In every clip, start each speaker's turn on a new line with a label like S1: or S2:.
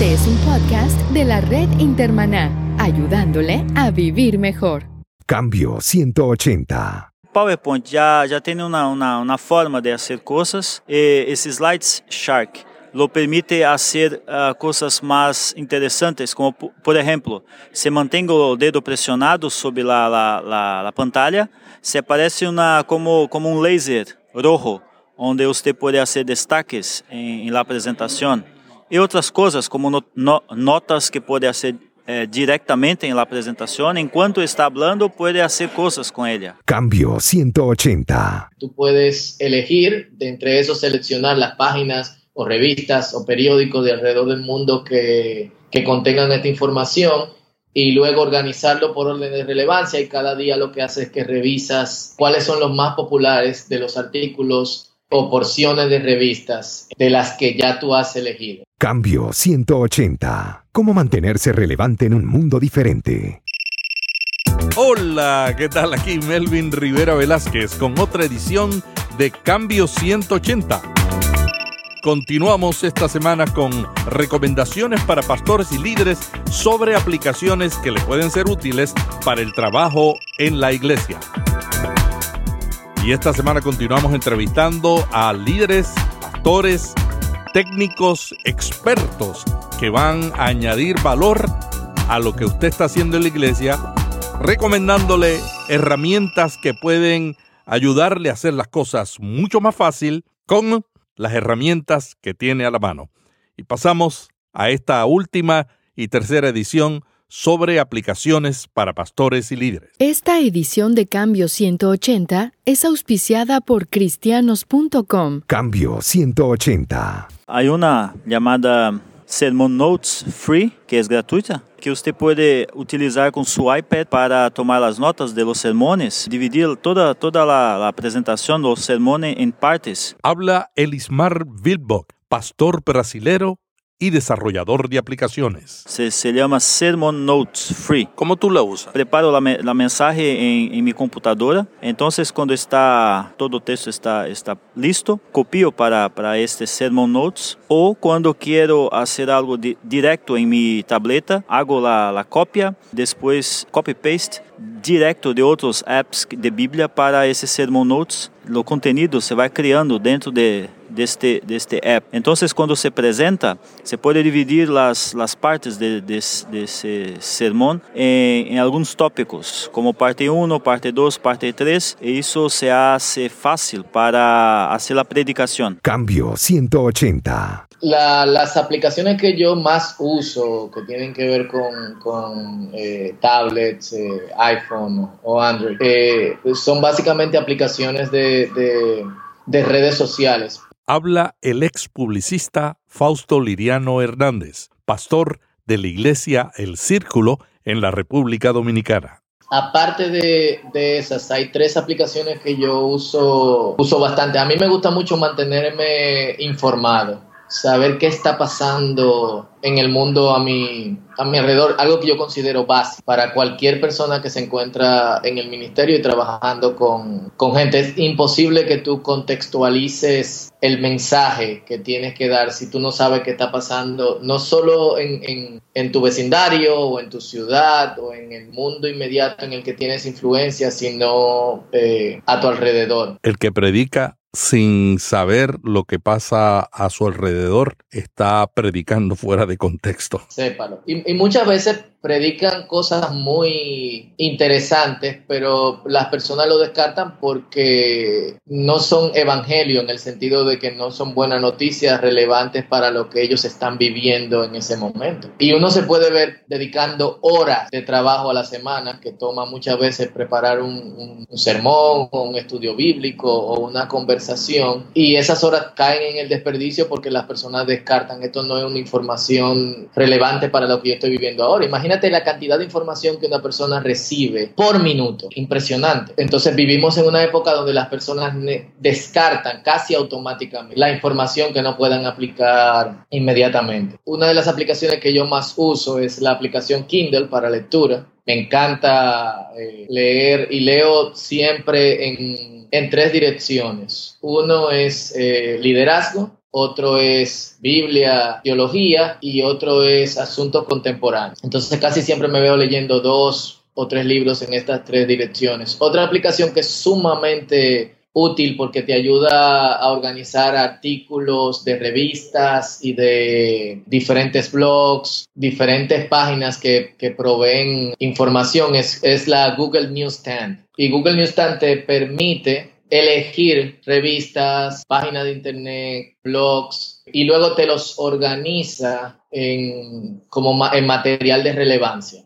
S1: Este es un podcast de la red Intermaná, ayudándole a vivir mejor.
S2: Cambio 180.
S3: PowerPoint já, já tem uma, uma, uma forma de fazer coisas e esse Slides Shark lo permite fazer uh, coisas mais interessantes, como por exemplo, se mantém o dedo pressionado sobre a, a, a, pantalla, se aparece uma, como, como um laser rojo, onde você pode fazer destaques em, em la apresentação. E outras coisas, como no, no, notas que pode fazer eh, directamente en la presentación. En cuanto está hablando, puede hacer cosas con ella.
S2: Cambio 180.
S4: Tú puedes elegir, de entre eso seleccionar las páginas o revistas o periódicos de alrededor del mundo que, que contengan esta información y luego organizarlo por orden de relevancia y cada día lo que hace es que revisas cuáles son los más populares de los artículos o porciones de revistas de las que ya tú has elegido.
S2: Cambio 180. ¿Cómo mantenerse relevante en un mundo diferente?
S5: Hola, ¿qué tal? Aquí Melvin Rivera Velázquez con otra edición de Cambio 180. Continuamos esta semana con recomendaciones para pastores y líderes sobre aplicaciones que le pueden ser útiles para el trabajo en la iglesia. Y esta semana continuamos entrevistando a líderes, pastores, técnicos, expertos que van a añadir valor a lo que usted está haciendo en la iglesia, recomendándole herramientas que pueden ayudarle a hacer las cosas mucho más fácil con las herramientas que tiene a la mano. Y pasamos a esta última y tercera edición sobre aplicaciones para pastores y líderes.
S1: Esta edición de Cambio 180 es auspiciada por cristianos.com.
S2: Cambio 180.
S3: Hay una llamada Sermon Notes Free, que es gratuita, que usted puede utilizar con su iPad para tomar las notas de los sermones, dividir toda, toda la, la presentación de los sermones en partes.
S5: Habla Elismar Wilbock, pastor brasilero y desarrollador de aplicaciones.
S3: Se, se llama Sermon Notes Free.
S5: ¿Cómo tú la usas?
S3: Preparo la, la mensaje en, en, mi computadora. Entonces, cuando está todo el texto está, está listo, copio para, para este Sermon Notes. O cuando quiero hacer algo di, directo en mi tableta, hago la, la copia, después copy-paste directo de outros apps de Bíblia para esse Sermon Notes. O conteúdo se vai criando dentro de, deste, deste app. Então, quando se apresenta, se pode dividir as, as partes de, de, desse sermão em, em alguns tópicos, como parte 1, parte 2, parte 3, e isso se hace fácil para fazer a predicação.
S2: Cambio 180.
S4: La, las aplicaciones que yo más uso, que tienen que ver con, con eh, tablets, eh, iPhone o Android, eh, son básicamente aplicaciones de, de, de redes sociales.
S5: Habla el ex publicista Fausto Liriano Hernández, pastor de la iglesia El Círculo en la República Dominicana.
S4: Aparte de, de, esas, hay tres aplicaciones que yo uso, uso bastante. A mí me gusta mucho mantenerme informado saber qué está pasando en el mundo a mi, a mi alrededor, algo que yo considero básico para cualquier persona que se encuentra en el ministerio y trabajando con, con gente. Es imposible que tú contextualices el mensaje que tienes que dar si tú no sabes qué está pasando, no solo en, en, tu vecindario o en tu ciudad o en el mundo inmediato en el que tienes influencia, sino eh, a tu alrededor.
S5: El que predica sin saber lo que pasa a su alrededor, está predicando fuera de contexto.
S4: Sépalo. Y, muchas veces predican cosas muy interesantes, pero las personas lo descartan porque no son evangelio en el sentido de que no son buenas noticias relevantes para lo que ellos están viviendo en ese momento. Y uno se puede ver dedicando horas de trabajo a la semana, que toma muchas veces preparar un, un, un sermón un estudio bíblico o una conversación, y esas horas caen en el desperdicio porque las personas descartan, esto no es una información relevante para lo que yo estoy viviendo ahora. Imagínate la cantidad de información que una persona recibe por minuto. Impresionante. Entonces vivimos en una época donde las personas descartan casi automáticamente la información que no puedan aplicar inmediatamente. Una de las aplicaciones que yo más uso es la aplicación Kindle para lectura. Me encanta eh, leer y leo siempre en, en, tres direcciones. Uno es eh, liderazgo, otro es Biblia, teología y otro es asuntos contemporáneos. Entonces casi siempre me veo leyendo dos o tres libros en estas tres direcciones. Otra aplicación que es sumamente útil porque te ayuda a organizar artículos de revistas y de diferentes blogs, diferentes páginas que, que proveen información, es, es la Google Newsstand. Y Google Newsstand te permite elegir revistas, páginas de internet, blogs y luego te los organiza en, como en material de relevancia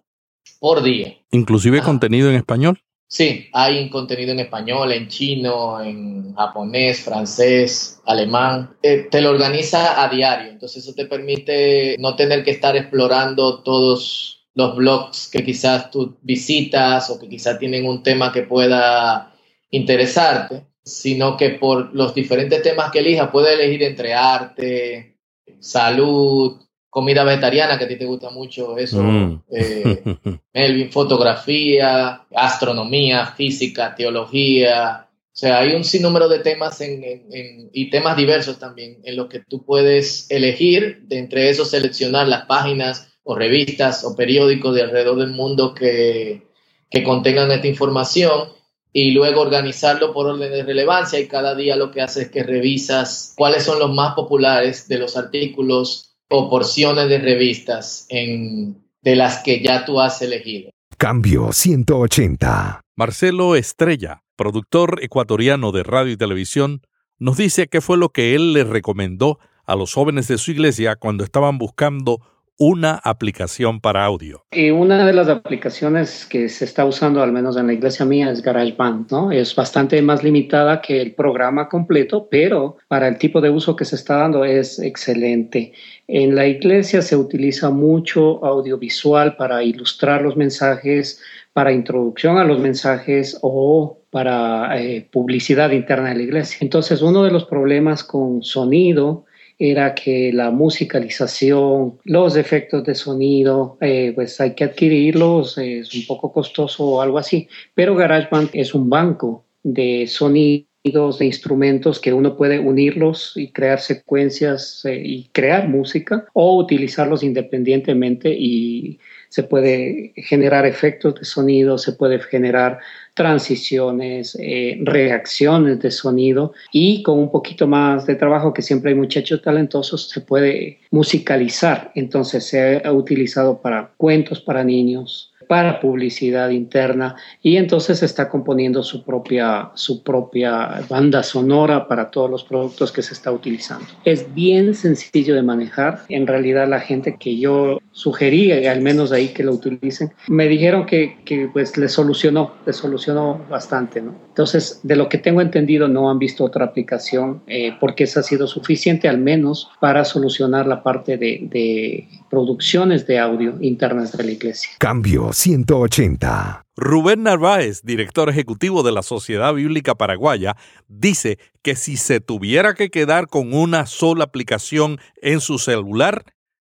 S4: por día.
S5: Inclusive contenido en español.
S4: Sí, hay contenido en español, en chino, en japonés, francés, alemán. Eh, te lo organiza a diario, entonces eso te permite no tener que estar explorando todos los blogs que quizás tú visitas o que quizás tienen un tema que pueda interesarte, sino que por los diferentes temas que elijas puedes elegir entre arte, salud, comida vegetariana, que a ti te gusta mucho eso, mm. eh, Melvin, fotografía, astronomía, física, teología. O sea, hay un sinnúmero de temas y temas diversos también en los que tú puedes elegir, de entre esos seleccionar las páginas o revistas o periódicos de alrededor del mundo que, que contengan esta información y luego organizarlo por orden de relevancia y cada día lo que haces es que revisas cuáles son los más populares de los artículos o porciones de revistas en, de las que ya tú has elegido.
S2: Cambio 180.
S5: Marcelo Estrella, productor ecuatoriano de radio y televisión, nos dice qué fue lo que él le recomendó a los jóvenes de su iglesia cuando estaban buscando una aplicación para audio.
S6: Y una de las aplicaciones que se está usando, al menos en la iglesia mía, es GarageBand, ¿no? Es bastante más limitada que el programa completo, pero para el tipo de uso que se está dando es excelente. En la iglesia se utiliza mucho audiovisual para ilustrar los mensajes, para introducción a los mensajes o para eh, publicidad interna de la iglesia. Entonces, uno de los problemas con sonido era que la musicalización, los efectos de sonido, eh, pues hay que adquirirlos, es un poco costoso o algo así, pero GarageBand es un banco de sonidos, de instrumentos que uno puede unirlos y crear secuencias eh, y crear música o utilizarlos independientemente y se puede generar efectos de sonido, se puede generar transiciones, eh, reacciones de sonido y con un poquito más de trabajo que siempre hay muchachos talentosos se puede musicalizar. Entonces se ha utilizado para cuentos para niños, para publicidad interna y entonces está componiendo su propia, su propia banda sonora para todos los productos que se está utilizando. Es bien sencillo de manejar. En realidad la gente que yo sugerí, al menos ahí que lo utilicen, me dijeron que, que pues le solucionó, le solucionó bastante. ¿no? Entonces, de lo que tengo entendido, no han visto otra aplicación eh, porque esa ha sido suficiente al menos para solucionar la parte de, de producciones de audio internas de la iglesia.
S2: Cambio 180.
S5: Rubén Narváez, director ejecutivo de la Sociedad Bíblica Paraguaya, dice que si se tuviera que quedar con una sola aplicación en su celular,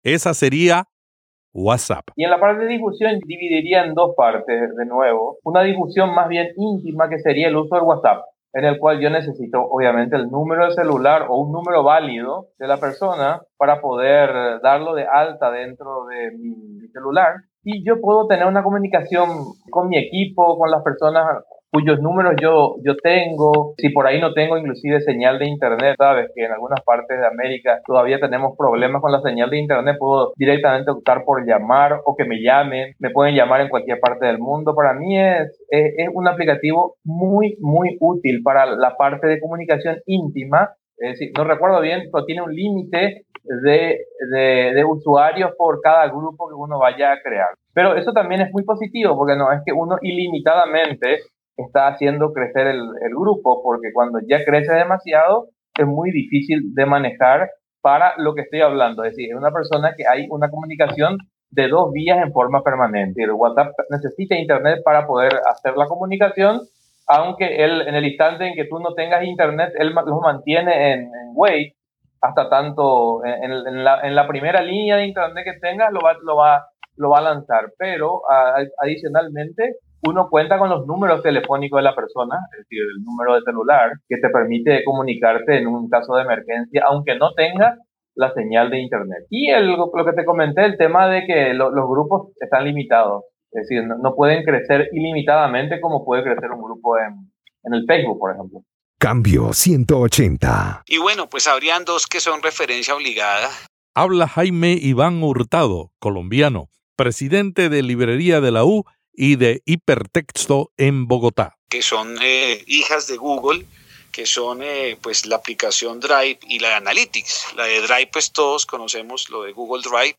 S5: esa sería WhatsApp.
S7: Y en la parte de difusión dividiría en dos partes de nuevo. Una difusión más bien íntima que sería el uso del WhatsApp en el cual yo necesito obviamente el número de celular o un número válido de la persona para poder darlo de alta dentro de mi celular y yo puedo tener una comunicación con mi equipo, con las personas cuyos números yo, yo tengo, si por ahí no tengo inclusive señal de internet, sabes que en algunas partes de América todavía tenemos problemas con la señal de internet, puedo directamente optar por llamar o que me llamen, me pueden llamar en cualquier parte del mundo. Para mí es, es, un aplicativo muy, muy útil para la parte de comunicación íntima. Es decir, no recuerdo bien, pero tiene un límite de, de, de usuarios por cada grupo que uno vaya a crear. Pero eso también es muy positivo porque no es que uno ilimitadamente está haciendo crecer el, el, grupo, porque cuando ya crece demasiado es muy difícil de manejar para lo que estoy hablando. Es decir, es una persona que hay una comunicación de dos vías en forma permanente. El WhatsApp necesita Internet para poder hacer la comunicación, aunque él, en el instante en que tú no tengas Internet, él lo mantiene en, en wait hasta tanto, en, la, en, la, primera línea de Internet que tengas, lo va, lo va, lo va a lanzar. Pero adicionalmente, uno cuenta con los números telefónicos de la persona, es decir, el número de celular, que te permite comunicarte en un caso de emergencia, aunque no tengas la señal de Internet. Y el, lo que te comenté, el tema de que los grupos están limitados, es decir, no, pueden crecer ilimitadamente como puede crecer un grupo en, en el Facebook, por ejemplo.
S2: Cambio 180.
S8: Y bueno, pues habrían dos que son referencia obligada.
S5: Habla Jaime Iván Hurtado, colombiano, presidente de Librería de la U y de Hipertexto en Bogotá.
S8: Que son eh, hijas de Google, que son eh, pues la aplicación Drive y la de Analytics. La de Drive pues todos conocemos lo de Google Drive.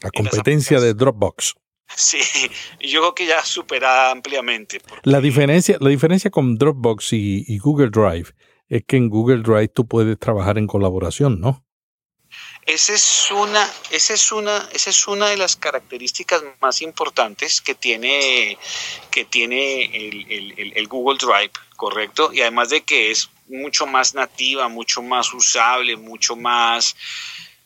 S5: La competencia de Dropbox.
S8: Sí, yo creo que ya superada ampliamente.
S5: La, diferencia, la diferencia con Dropbox y, Google Drive es que en Google Drive tú puedes trabajar en colaboración, ¿no?
S8: Esa es una, esa es una, esa es una de las características más importantes que tiene, que tiene el, el, Google Drive, correcto, y además de que es mucho más nativa, mucho más usable, mucho más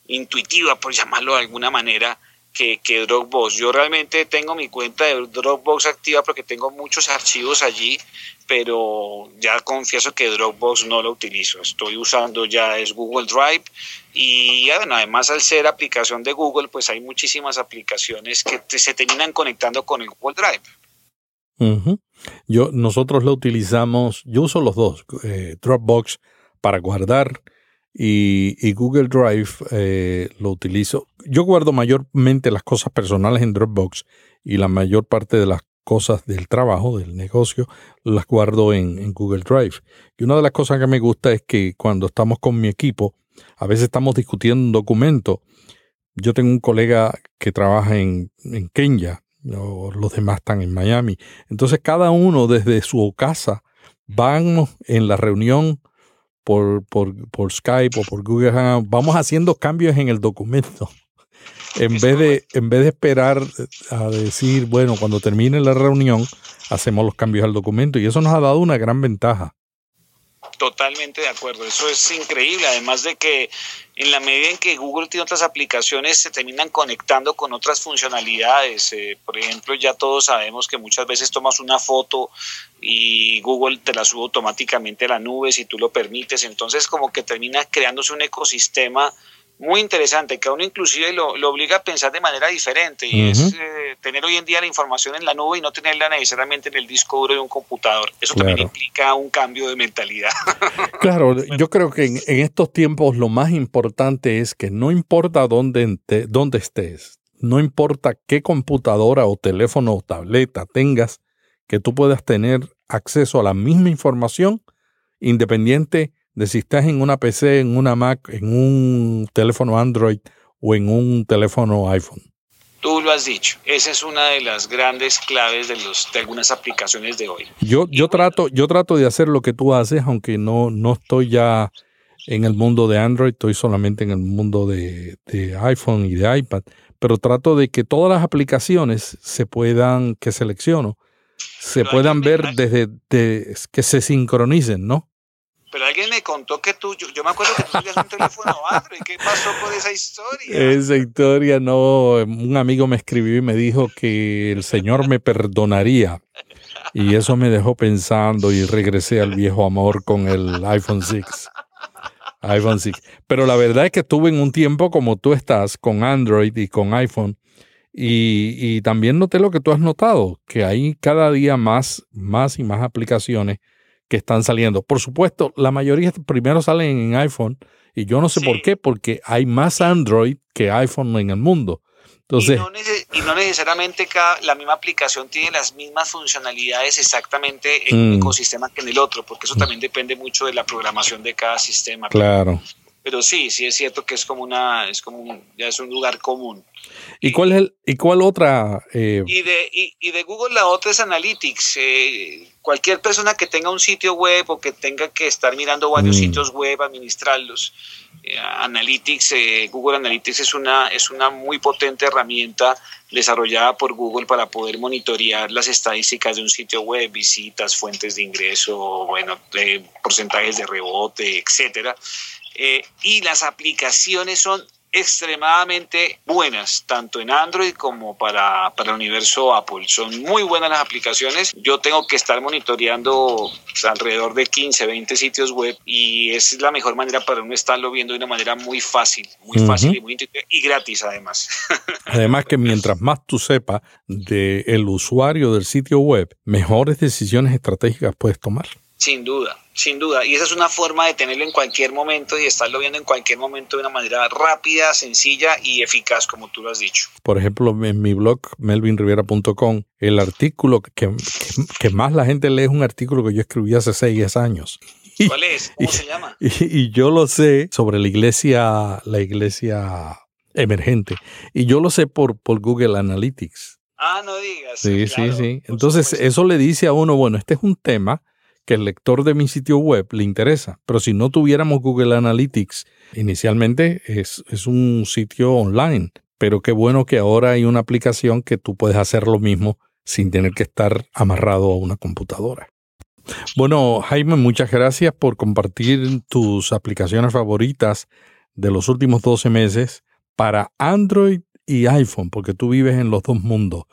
S8: intuitiva, por llamarlo de alguna manera, que, que, Dropbox. Yo realmente tengo mi cuenta de Dropbox activa porque tengo muchos archivos allí, pero ya confieso que Dropbox no lo utilizo. Estoy usando ya es Google Drive y bueno, además al ser aplicación de Google, pues hay muchísimas aplicaciones que se terminan conectando con el Google Drive.
S5: Yo, nosotros lo utilizamos, yo uso los dos, eh, Dropbox para guardar y, Google Drive eh, lo utilizo. Yo guardo mayormente las cosas personales en Dropbox y la mayor parte de las cosas del trabajo, del negocio, las guardo en, Google Drive. Y una de las cosas que me gusta es que cuando estamos con mi equipo, a veces estamos discutiendo un documento. Yo tengo un colega que trabaja en, en Kenia, los demás están en Miami. Entonces cada uno desde su casa vamos en la reunión por, por, por Skype o por Google Hangout, vamos haciendo cambios en el documento. En vez, de, en vez de esperar a decir, bueno, cuando termine la reunión, hacemos los cambios al documento y eso nos ha dado una gran ventaja.
S8: Totalmente de acuerdo, eso es increíble, además de que en la medida en que Google tiene otras aplicaciones se terminan conectando con otras funcionalidades. Eh, por ejemplo, ya todos sabemos que muchas veces tomas una foto y Google te la sube automáticamente a la nube si tú lo permites, entonces como que termina creándose un ecosistema muy interesante, que a uno inclusive lo, obliga a pensar de manera diferente y es eh, tener hoy en día la información en la nube y no tenerla necesariamente en el disco duro de un computador. Eso también implica un cambio de mentalidad.
S5: Claro, yo creo que en, estos tiempos lo más importante es que no importa dónde, dónde estés, no importa qué computadora o teléfono o tableta tengas, que tú puedas tener acceso a la misma información independiente de si estás en una PC, en una Mac, en un teléfono Android o en un teléfono iPhone.
S8: Tú lo has dicho, esa es una de las grandes claves de, los, de algunas aplicaciones de hoy.
S5: Yo, yo, trato, yo trato de hacer lo que tú haces, aunque no, no estoy ya en el mundo de Android, estoy solamente en el mundo de, de iPhone y de iPad, pero trato de que todas las aplicaciones se puedan, que selecciono, se puedan ver desde que se sincronicen, ¿no?
S8: Pero alguien me contó que tú, yo, me acuerdo que tú tenías un teléfono Android. ¿Qué pasó con esa historia?
S5: Esa historia no, un amigo me escribió y me dijo que el Señor me perdonaría. Y eso me dejó pensando y regresé al viejo amor con el iPhone 6. iPhone 6. Pero la verdad es que estuve en un tiempo como tú estás, con Android y con iPhone. Y, y también noté lo que tú has notado, que hay cada día más, más y más aplicaciones que están saliendo. Por supuesto, la mayoría primero salen en iPhone y yo no sé por qué, porque hay más Android que iPhone en el mundo. Entonces,
S8: y, no necesariamente cada, la misma aplicación tiene las mismas funcionalidades exactamente en un mm. ecosistema que en el otro, porque eso también depende mucho de la programación de cada sistema.
S5: Claro.
S8: Pero, sí, sí es cierto que es como una, es como ya es un lugar común.
S5: ¿Y cuál es el, y cuál otra?
S8: Eh? Y, de, y, de Google la otra es Analytics. Eh, cualquier persona que tenga un sitio web o que tenga que estar mirando varios mm. sitios web, administrarlos. Eh, Analytics, eh, Google Analytics es una, es una muy potente herramienta desarrollada por Google para poder monitorear las estadísticas de un sitio web, visitas, fuentes de ingreso, bueno, porcentajes de rebote, etcétera. Eh, y las aplicaciones son extremadamente buenas, tanto en Android como para, para el universo Apple. Son muy buenas las aplicaciones. Yo tengo que estar monitoreando alrededor de 15, 20 sitios web y es la mejor manera para uno estarlo viendo de una manera muy fácil, muy fácil y muy y gratis además.
S5: Además que mientras más tú sepas del usuario del sitio web, mejores decisiones estratégicas puedes tomar.
S8: Sin duda, sin duda. Y esa es una forma de tenerlo en cualquier momento y estarlo viendo en cualquier momento de una manera rápida, sencilla y eficaz, como tú lo has dicho.
S5: Por ejemplo, en mi blog melvinrivera.com, el artículo que, que, más la gente lee es un artículo que yo escribí hace seis años.
S8: ¿Cuál es? ¿Cómo se llama?
S5: Y, yo lo sé sobre la iglesia, la iglesia emergente. Y yo lo sé por, por Google Analytics.
S8: Ah, no digas.
S5: Sí, sí, sí. Entonces, eso le dice a uno, bueno, este es un tema que el lector de mi sitio web le interesa. Pero si no tuviéramos Google Analytics, inicialmente es, es un sitio online. Pero qué bueno que ahora hay una aplicación que tú puedes hacer lo mismo sin tener que estar amarrado a una computadora. Bueno, Jaime, muchas gracias por compartir tus aplicaciones favoritas de los últimos 12 meses para Android y iPhone, porque tú vives en los dos mundos.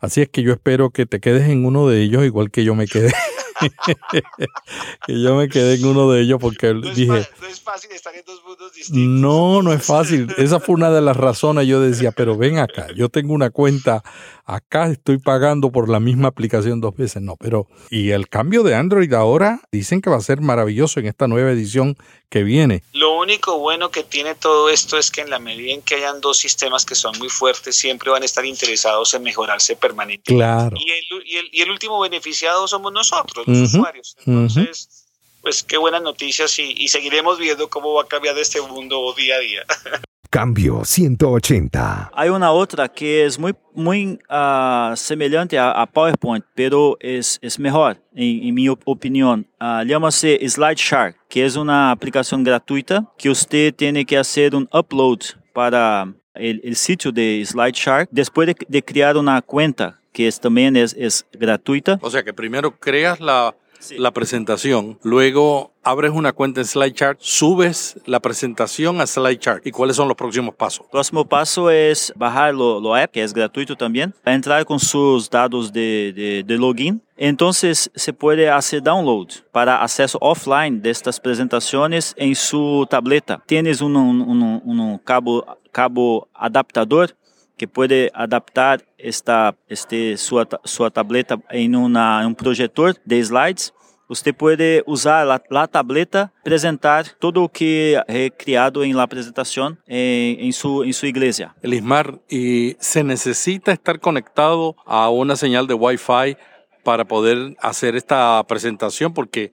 S5: Así es que yo espero que te quedes en uno de ellos, igual que yo me quedé. que yo me quedé en uno de ellos porque dije...
S8: no es fácil estar en dos mundos distintos.
S5: No, no es fácil. Esa fue una de las razones. Yo decía, pero ven acá, yo tengo una cuenta acá estoy pagando por la misma aplicación dos veces. No, pero y el cambio de Android ahora dicen que va a ser maravilloso en esta nueva edición que viene.
S8: Lo único bueno que tiene todo esto es que en la medida en que hayan dos sistemas que son muy fuertes, siempre van a estar interesados en mejorarse permanentemente.
S5: Claro.
S8: Y el, y el, último beneficiado somos nosotros, los usuarios. Entonces, pues qué buenas noticias y, y seguiremos viendo cómo va a cambiar este mundo día a día.
S2: Cambio 180.
S3: Hay una otra que es muy, muy uh, semelhante a, a, PowerPoint, pero es, es mejor, en, en mi opinión. Uh, Llama-se Slide Shark, que es una aplicación gratuita que usted tiene que hacer un upload para el, el sitio de Slide Shark después de, de, crear una cuenta, que es, también es, es gratuita.
S5: O sea que primero creas la la presentación, luego abres una cuenta en SlideChart, subes la presentación a SlideChart. ¿Y cuáles son los próximos pasos?
S3: Próximo paso es bajar lo, lo app, que es gratuito también, entrar con sus datos de, de, login. Entonces se puede hacer download para acceso offline de estas presentaciones en su tableta. Tienes un, un, un cabo, cabo adaptador que puede adaptar esta, este, sua, sua tableta em una, um projetor de slides. Você pode usar a, tableta, apresentar todo o que é criado em la apresentação em, em, su, em sua igreja.
S5: Elismar, se necessita estar conectado a uma señal de Wi-Fi para poder hacer esta apresentação, porque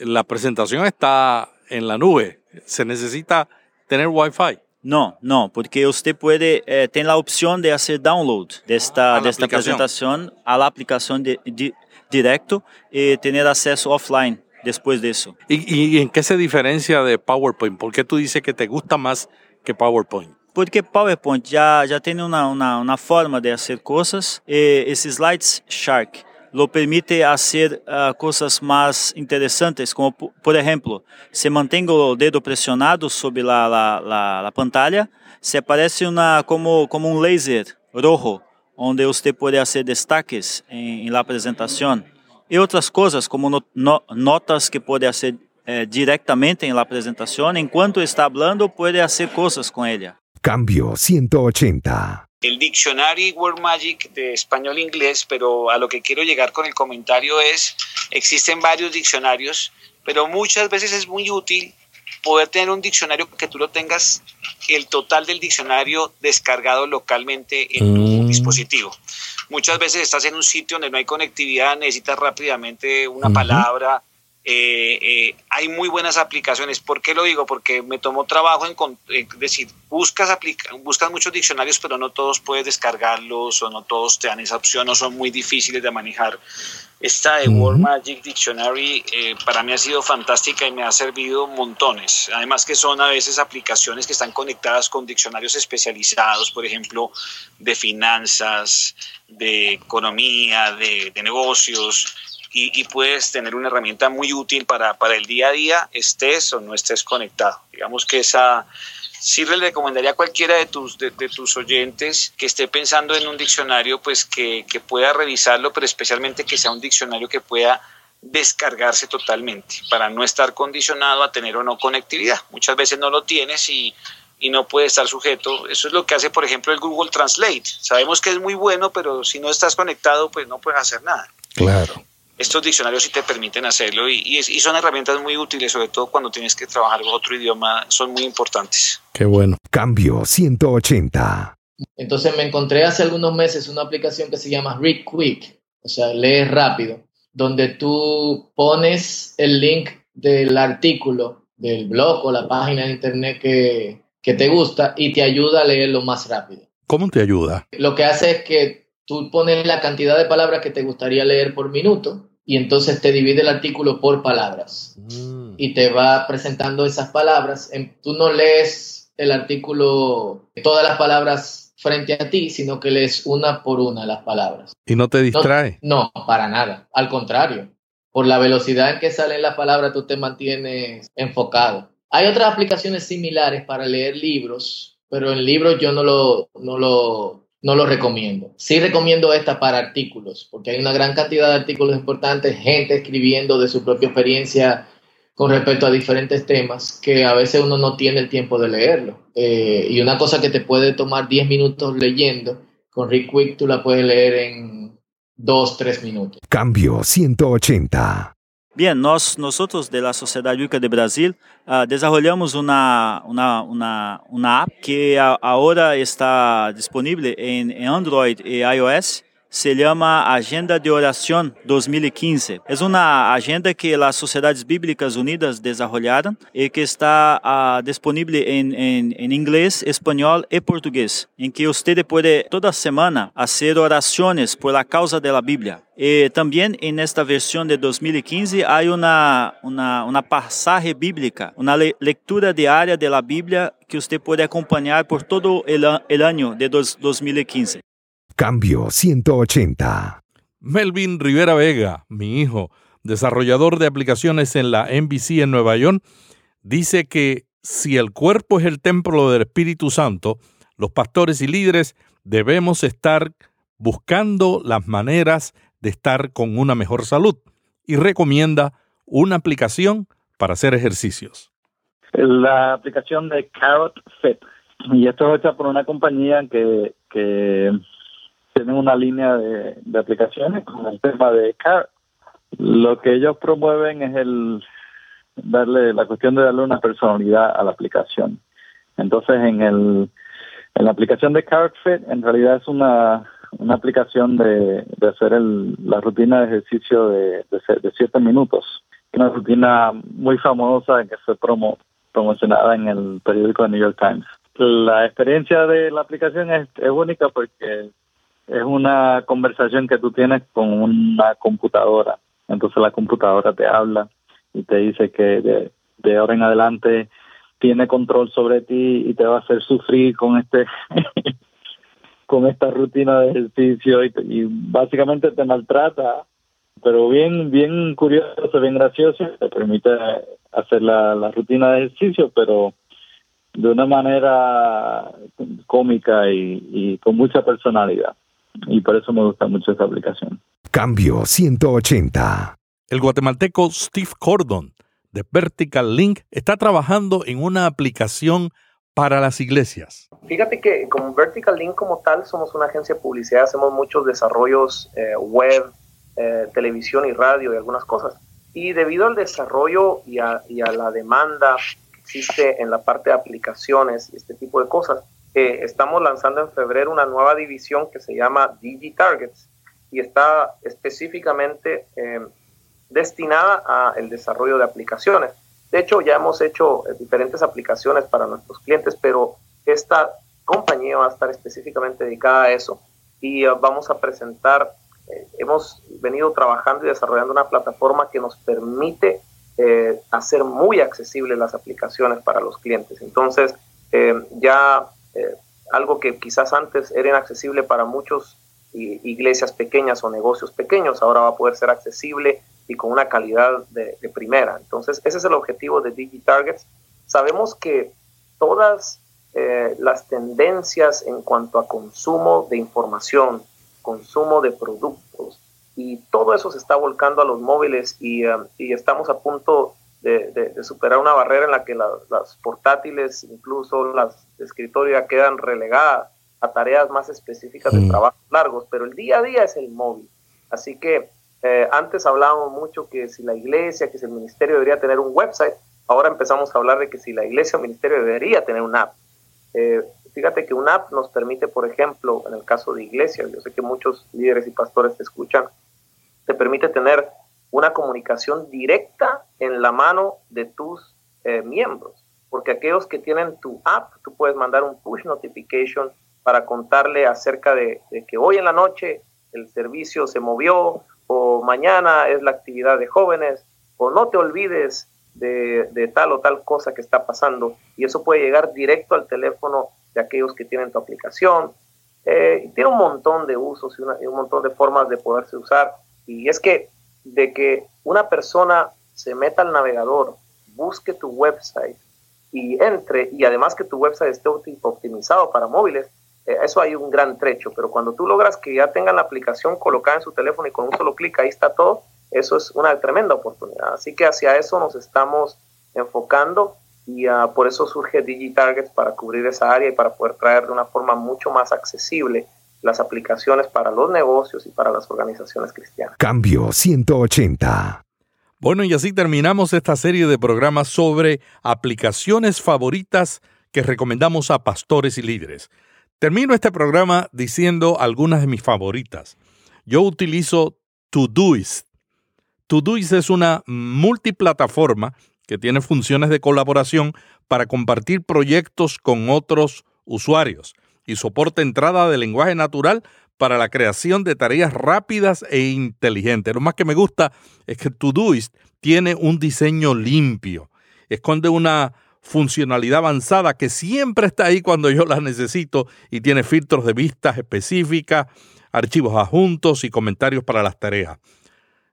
S5: a apresentação está em la nube. Se necessita ter Wi-Fi.
S3: No, no, porque usted puede, eh, tiene la opción de hacer download de esta, ah, de esta presentación a la aplicación de, de, directo y tener acceso offline después de eso.
S5: ¿Y, ¿Y, en qué se diferencia de PowerPoint? ¿Por qué tú dices que te gusta más que PowerPoint?
S3: Porque PowerPoint ya, ya tiene una, una, una forma de hacer cosas. Eh, ese Slides Shark lo permite hacer uh, cosas más interesantes, como por ejemplo, se mantengo el dedo presionado sobre la, la, la, la pantalla, se aparece una, como, como un laser rojo, onde usted puede hacer destaques en, en la presentación. Y otras cosas, como no, no, notas que puede hacer eh, directamente en la presentación, enquanto está hablando, puede hacer cosas con ella.
S2: Cambio 180
S8: el diccionario Word Magic de español-inglés, pero a lo que quiero llegar con el comentario es, existen varios diccionarios, pero muchas veces es muy útil poder tener un diccionario que tú lo tengas el total del diccionario descargado localmente en tu mm. dispositivo. Muchas veces estás en un sitio donde no hay conectividad, necesitas rápidamente una palabra, eh, eh, hay muy buenas aplicaciones. ¿Por qué lo digo? Porque me tomó trabajo en, decir, buscas, buscas muchos diccionarios, pero no todos puedes descargarlos o no todos te dan esa opción o son muy difíciles de manejar. Esta de Word Magic Dictionary eh, para mí ha sido fantástica y me ha servido montones. Además que son a veces aplicaciones que están conectadas con diccionarios especializados, por ejemplo, de finanzas, de economía, de, de negocios y, puedes tener una herramienta muy útil para, para, el día a día, estés o no estés conectado. Digamos que esa, sí le recomendaría a cualquiera de tus, de, tus oyentes que esté pensando en un diccionario, pues que, que pueda revisarlo, pero especialmente que sea un diccionario que pueda descargarse totalmente para no estar condicionado a tener o no conectividad. Muchas veces no lo tienes y, y no puede estar sujeto. Eso es lo que hace, por ejemplo, el Google Translate. Sabemos que es muy bueno, pero si no estás conectado, pues no puedes hacer nada.
S5: Claro.
S8: Estos diccionarios sí te permiten hacerlo y, y, son herramientas muy útiles, sobre todo cuando tienes que trabajar otro idioma, son muy importantes.
S5: Qué bueno.
S2: Cambio 180.
S4: Entonces me encontré hace algunos meses una aplicación que se llama Read Quick, o sea, lee rápido, donde tú pones el link del artículo del blog o la página de internet que, que te gusta y te ayuda a leerlo más rápido.
S5: ¿Cómo te ayuda?
S4: Lo que hace es que tú pones la cantidad de palabras que te gustaría leer por minuto y entonces te divide el artículo por palabras mm. y te va presentando esas palabras. Tú no lees el artículo, todas las palabras frente a ti, sino que lees una por una las palabras.
S5: ¿Y no te distrae?
S4: No, no para nada. Al contrario, por la velocidad en que salen las palabras, tú te mantienes enfocado. Hay otras aplicaciones similares para leer libros, pero en libros yo no lo, no lo, no lo recomiendo. Sí recomiendo esta para artículos, porque hay una gran cantidad de artículos importantes, gente escribiendo de su propia experiencia con respecto a diferentes temas que a veces uno no tiene el tiempo de leerlo. Eh, y una cosa que te puede tomar 10 minutos leyendo, con Rick Quick tú la puedes leer en 2, 3 minutos.
S2: Cambio 180.
S3: Bien, nós, nosotros de la Sociedad Bíblica de Brasil uh, desarrollamos una, una, una, una app que a, ahora está disponible en, en Android y iOS se llama Agenda de Oración 2015. Es una agenda que las Sociedades Bíblicas Unidas desarrollaron y que está uh, disponible en, en, en, inglés, español y portugués, en que usted puede toda semana hacer oraciones por la causa de la Biblia. Y también en esta versión de 2015 hay una, una, una pasaje bíblica, una le lectura diaria de la Biblia que usted puede acompañar por todo el, el año de dos, 2015.
S2: Cambio 180.
S5: Melvin Rivera Vega, mi hijo, desarrollador de aplicaciones en la NBC en Nueva York, dice que si el cuerpo es el templo del Espíritu Santo, los pastores y líderes debemos estar buscando las maneras de estar con una mejor salud y recomienda una aplicación para hacer ejercicios.
S9: La aplicación de Carrot Fit. Y esto es hecha por una compañía que, que tienen una línea de, aplicaciones con el tema de car. Lo que ellos promueven es el darle la cuestión de darle una personalidad a la aplicación. Entonces, en el en la aplicación de CarFit, en realidad es una, una aplicación de, de hacer el, la rutina de ejercicio de, de, siete minutos. Una rutina muy famosa que fue promo, promocionada en el periódico de New York Times. La experiencia de la aplicación es única porque es una conversación que tú tienes con una computadora. Entonces la computadora te habla y te dice que de, ahora en adelante tiene control sobre ti y te va a hacer sufrir con este con esta rutina de ejercicio y, y, básicamente te maltrata pero bien bien curioso bien gracioso te permite hacer la, la rutina de ejercicio pero de una manera cómica y con mucha personalidad y por eso me gusta mucho esta aplicación.
S2: Cambio 180.
S5: El guatemalteco Steve Cordon de Vertical Link está trabajando en una aplicación para las iglesias.
S10: Fíjate que como Vertical Link como tal somos una agencia de publicidad, hacemos muchos desarrollos eh, web, eh, televisión y radio y algunas cosas. Y debido al desarrollo y a, y a la demanda que existe en la parte de aplicaciones y este tipo de cosas, estamos lanzando en febrero una nueva división que se llama DigiTargets y está específicamente eh, destinada al desarrollo de aplicaciones. De hecho, ya hemos hecho eh, diferentes aplicaciones para nuestros clientes, pero esta compañía va a estar específicamente dedicada a eso y uh, vamos a presentar, eh, hemos venido trabajando y desarrollando una plataforma que nos permite hacer muy accesibles las aplicaciones para los clientes. Entonces, ya eh, algo que quizás antes era inaccesible para muchos iglesias pequeñas o negocios pequeños, ahora va a poder ser accesible y con una calidad de, primera. Entonces, ese es el objetivo de DigiTargets. Sabemos que todas eh, las tendencias en cuanto a consumo de información, consumo de productos, y todo eso se está volcando a los móviles y, um, estamos a punto de, superar una barrera en la que las portátiles, incluso las de escritorio, ya quedan relegadas a tareas más específicas de mm. trabajos largos, pero el día a día es el móvil. Así que eh, antes hablábamos mucho que si la iglesia, que si el ministerio debería tener un website, ahora empezamos a hablar de que si la iglesia o el ministerio debería tener una app. Eh, fíjate que una app nos permite, por ejemplo, en el caso de iglesia, yo sé que muchos líderes y pastores te escuchan, te permite tener una comunicación directa en la mano de tus eh, miembros, porque aquellos que tienen tu app, tú puedes mandar un push notification para contarle acerca de, que hoy en la noche el servicio se movió o mañana es la actividad de jóvenes o no te olvides de, tal o tal cosa que está pasando. Y eso puede llegar directo al teléfono de aquellos que tienen tu aplicación. Eh, tiene un montón de usos y, un montón de formas de poderse usar. Y es que de que una persona se meta al navegador, busque tu website y entre y además que tu website esté optimizado para móviles, eh, eso hay un gran trecho, pero cuando tú logras que ya tengan la aplicación colocada en su teléfono y con un solo clic ahí está todo, eso es una tremenda oportunidad. Así que hacia eso nos estamos enfocando y uh, por eso surge DigiTargets para cubrir esa área y para poder traer de una forma mucho más accesible las aplicaciones para los negocios y para las organizaciones cristianas.
S2: Cambio 180.
S5: Bueno, y así terminamos esta serie de programas sobre aplicaciones favoritas que recomendamos a pastores y líderes. Termino este programa diciendo algunas de mis favoritas. Yo utilizo Todoist. Todoist es una multiplataforma que tiene funciones de colaboración para compartir proyectos con otros usuarios y soporta entrada de lenguaje natural para la creación de tareas rápidas e inteligentes. Lo más que me gusta es que Todoist tiene un diseño limpio, esconde una funcionalidad avanzada que siempre está ahí cuando yo la necesito y tiene filtros de vistas específicas, archivos adjuntos y comentarios para las tareas.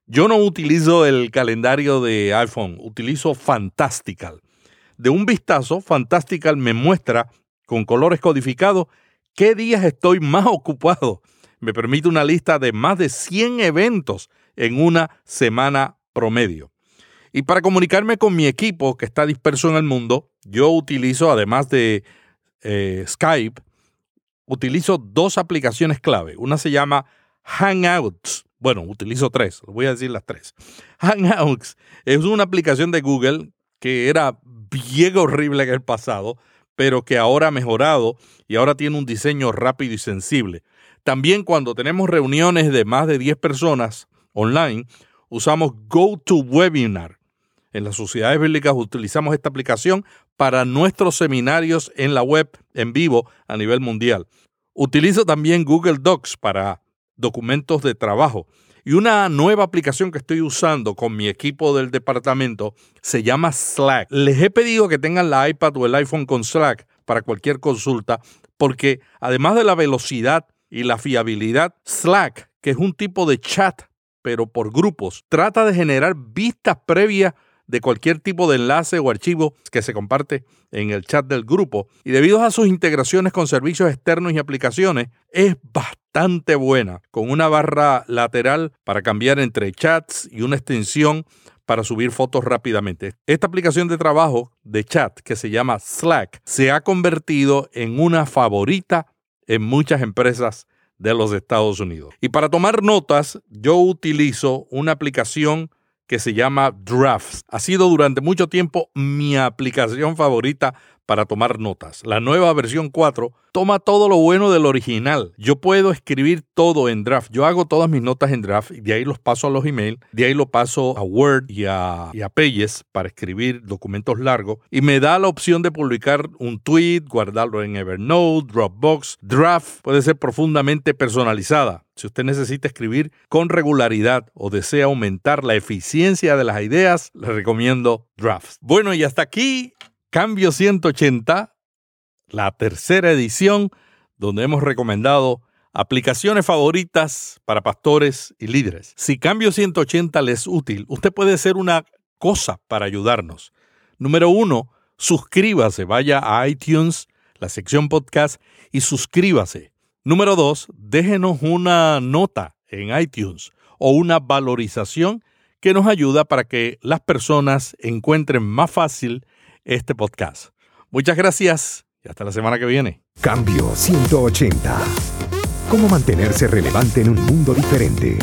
S5: Yo no utilizo el calendario de iPhone, utilizo Fantastical. De un vistazo, Fantastical me muestra con colores codificados qué días estoy más ocupado. Me permite una lista de más de 100 eventos en una semana promedio. Y para comunicarme con mi equipo que está disperso en el mundo, yo utilizo, además de eh, Skype, utilizo dos aplicaciones clave. Una se llama Hangouts. Bueno, utilizo tres, voy a decir las tres. Hangouts es una aplicación de Google que era bien horrible en el pasado, pero que ahora ha mejorado y ahora tiene un diseño rápido y sensible. También cuando tenemos reuniones de más de 10 personas online, usamos GoToWebinar. En las sociedades bíblicas utilizamos esta aplicación para nuestros seminarios en la web en vivo a nivel mundial. Utilizo también Google Docs para documentos de trabajo. Y una nueva aplicación que estoy usando con mi equipo del departamento se llama Slack. Les he pedido que tengan la iPad o el iPhone con Slack para cualquier consulta, porque además de la velocidad y la fiabilidad, Slack, que es un tipo de chat pero por grupos. Trata de generar vistas previas de cualquier tipo de enlace o archivo que se comparte en el chat del grupo y debido a sus integraciones con servicios externos y aplicaciones es bastante buena con una barra lateral para cambiar entre chats y una extensión para subir fotos rápidamente. Esta aplicación de trabajo de chat que se llama Slack se ha convertido en una favorita en muchas empresas de los Estados Unidos. Y para tomar notas, yo utilizo una aplicación que se llama Drafts. Ha sido durante mucho tiempo mi aplicación favorita para tomar notas. La nueva versión 4 toma todo lo bueno del original. Yo puedo escribir todo en draft. Yo hago todas mis notas en draft y de ahí los paso a los emails, de ahí lo paso a Word y a, y a Pages para escribir documentos largos y me da la opción de publicar un tweet, guardarlo en Evernote, Dropbox. Draft puede ser profundamente personalizada. Si usted necesita escribir con regularidad o desea aumentar la eficiencia de las ideas, le recomiendo Drafts. Bueno, y hasta aquí Cambio 180, la tercera edición, donde hemos recomendado aplicaciones favoritas para pastores y líderes. Si Cambio 180 les es útil, usted puede hacer una cosa para ayudarnos. Número uno, suscríbase, vaya a iTunes, la sección podcast y suscríbase. Número dos, déjenos una nota en iTunes o una valorización que nos ayuda para que las personas encuentren más fácil este podcast. Muchas gracias y hasta la semana que viene.
S2: Cambio 180. ¿Cómo mantenerse relevante en un mundo diferente?